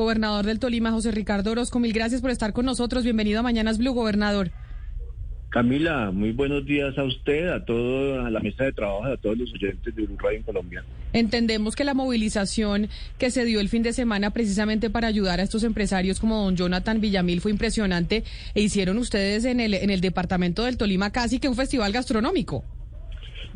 Gobernador del Tolima, José Ricardo Orozco, mil gracias por estar con nosotros. Bienvenido a Mañanas Blue, gobernador. Camila, muy buenos días a usted, a toda a la mesa de trabajo, a todos los oyentes de Uruguay en Colombia. Entendemos que la movilización que se dio el fin de semana precisamente para ayudar a estos empresarios como don Jonathan Villamil fue impresionante e hicieron ustedes en el, en el departamento del Tolima casi que un festival gastronómico.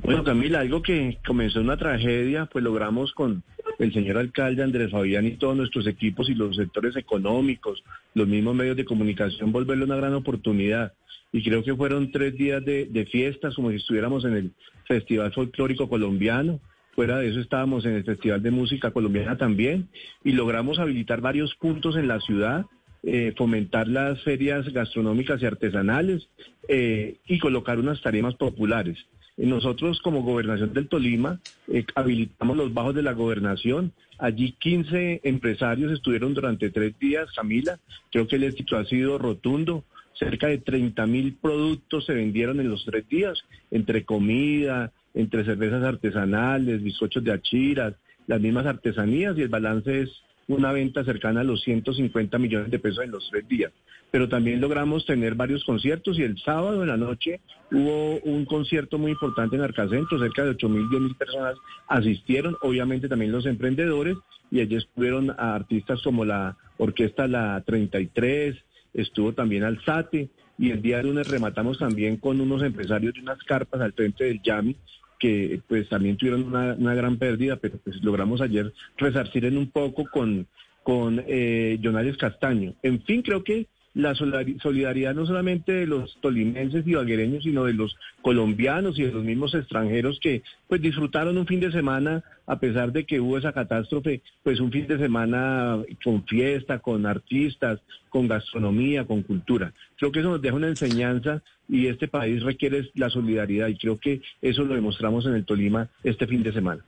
Bueno, Camila, algo que comenzó una tragedia, pues logramos con el señor alcalde Andrés Fabián y todos nuestros equipos y los sectores económicos, los mismos medios de comunicación, volverlo una gran oportunidad y creo que fueron tres días de, fiestas, como si estuviéramos en el Festival Folclórico Colombiano. Fuera de eso estábamos en el Festival de Música Colombiana también y logramos habilitar varios puntos en la ciudad, eh, fomentar las ferias gastronómicas y artesanales eh, y colocar unas tareas populares. Nosotros como gobernación del Tolima eh, habilitamos los bajos de la gobernación. Allí 15 empresarios estuvieron durante tres días, Camila. Creo que el éxito ha sido rotundo. Cerca de 30 mil productos se vendieron en los tres días, entre comida, entre cervezas artesanales, bizcochos de achiras, las mismas artesanías y el balance es una venta cercana a los 150 millones de pesos en los tres días. Pero también logramos tener varios conciertos y el sábado en la noche hubo un concierto muy importante en Arcacentro, cerca de 8 mil, 10 mil personas asistieron, obviamente también los emprendedores y allí estuvieron a artistas como la Orquesta La 33, estuvo también Alzate y el día lunes rematamos también con unos empresarios de unas carpas al frente del Yami que pues también tuvieron una, gran pérdida, pero pues logramos ayer resarcir en un poco con, con eh, Castaño. En fin, creo que la solidaridad no solamente de los tolimenses y vaguereños, sino de los colombianos y de los mismos extranjeros que pues disfrutaron un fin de semana, a pesar de que hubo esa catástrofe, pues un fin de semana con fiesta, con artistas, con gastronomía, con cultura. Creo que eso nos deja una enseñanza y este país requiere la solidaridad y creo que eso lo demostramos en el Tolima este fin de semana.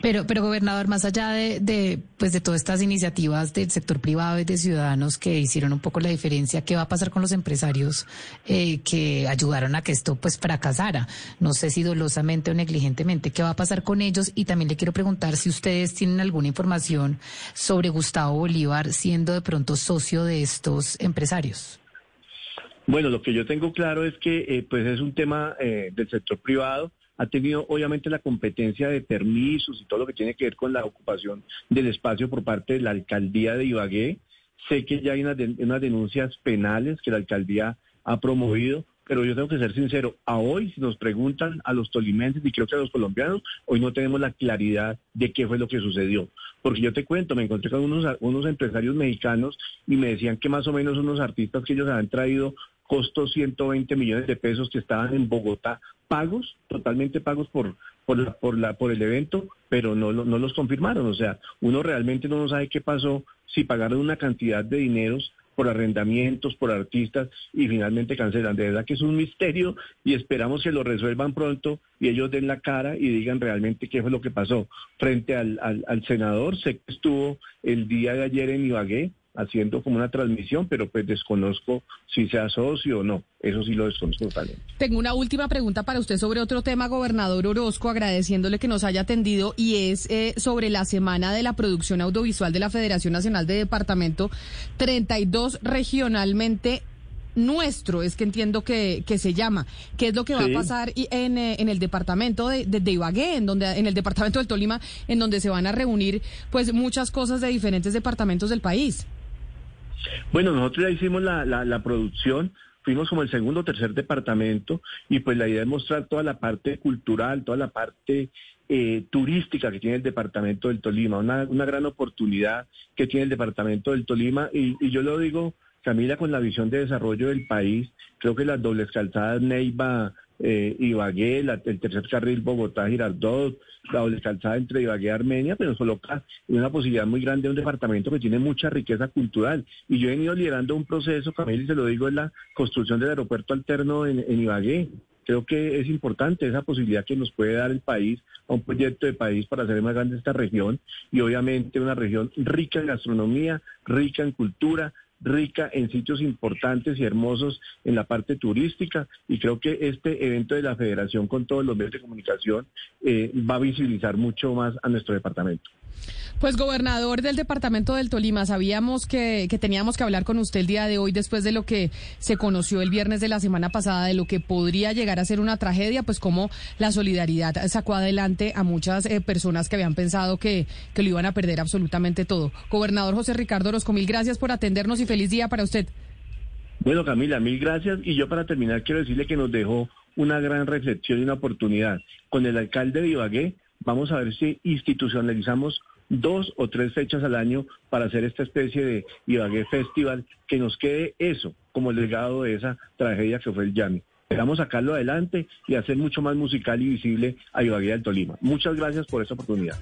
Pero, pero gobernador, más allá de, pues de todas estas iniciativas del sector privado y de ciudadanos que hicieron un poco la diferencia, ¿qué va a pasar con los empresarios eh, que ayudaron a que esto pues fracasara? No sé si dolosamente o negligentemente, ¿qué va a pasar con ellos? Y también le quiero preguntar si ustedes tienen alguna información sobre Gustavo Bolívar siendo de pronto socio de estos empresarios. Bueno, lo que yo tengo claro es que eh, pues es un tema eh, del sector privado ha tenido obviamente la competencia de permisos y todo lo que tiene que ver con la ocupación del espacio por parte de la alcaldía de Ibagué. Sé que ya hay unas, denuncias penales que la alcaldía ha promovido, pero yo tengo que ser sincero, a hoy si nos preguntan a los tolimenses y creo que a los colombianos, hoy no tenemos la claridad de qué fue lo que sucedió. Porque yo te cuento, me encontré con unos, unos empresarios mexicanos y me decían que más o menos unos artistas que ellos habían traído costó 120 millones de pesos que estaban en Bogotá pagos, totalmente pagos por, por, la, por, la, por el evento, pero no, no los confirmaron. O sea, uno realmente no sabe qué pasó si pagaron una cantidad de dineros por arrendamientos, por artistas y finalmente cancelan. De verdad que es un misterio y esperamos que lo resuelvan pronto y ellos den la cara y digan realmente qué fue lo que pasó. Frente al, al, al senador, sé que estuvo el día de ayer en Ibagué, haciendo como una transmisión, pero pues desconozco si sea socio o no. Eso sí lo desconozco totalmente. Tengo una última pregunta para usted sobre otro tema, gobernador Orozco, agradeciéndole que nos haya atendido, y es eh, sobre la Semana de la Producción Audiovisual de la Federación Nacional de Departamento 32 regionalmente nuestro, es que entiendo que, que se llama. ¿Qué es lo que va a pasar en, eh, en el departamento de, de, Ibagué, en, donde, en el departamento del Tolima, en donde se van a reunir pues muchas cosas de diferentes departamentos del país? Bueno, nosotros ya hicimos la, la, producción, fuimos como el segundo o tercer departamento y pues la idea es mostrar toda la parte cultural, toda la parte eh, turística que tiene el departamento del Tolima, una, una gran oportunidad que tiene el departamento del Tolima. Y, y yo lo digo, Camila, con la visión de desarrollo del país, creo que las dobles calzadas Neiva, eh, Ibagué, el tercer carril Bogotá-Girardot, la doble entre Ibagué y Armenia, pero nos coloca una posibilidad muy grande de un departamento que tiene mucha riqueza cultural. Y yo he venido liderando un proceso, Camila, y se lo digo, es la construcción del aeropuerto alterno en Ibagué. Creo que es importante esa posibilidad que nos puede dar el país a un proyecto de país para hacer más grande esta región y obviamente una región rica en gastronomía, rica en cultura, rica en sitios importantes y hermosos en la parte turística y creo que este evento de la federación con todos los medios de comunicación eh, va a visibilizar mucho más a nuestro departamento. Pues gobernador del departamento del Tolima, sabíamos que, que, teníamos que hablar con usted el día de hoy después de lo que se conoció el viernes de la semana pasada, de lo que podría llegar a ser una tragedia, pues como la solidaridad sacó adelante a muchas eh, personas que habían pensado que, que lo iban a perder absolutamente todo. Gobernador José Ricardo Orozco, mil gracias por atendernos y feliz día para usted. Bueno, Camila, mil gracias. Y yo para terminar quiero decirle que nos dejó una gran reflexión y una oportunidad. Con el alcalde de vamos a ver si institucionalizamos dos o tres fechas al año para hacer esta especie de Ibagué Festival, que nos quede eso como el legado de esa tragedia que fue el Yami. Esperamos sacarlo adelante y hacer mucho más musical y visible a Ibagué del Tolima. Muchas gracias por esta oportunidad.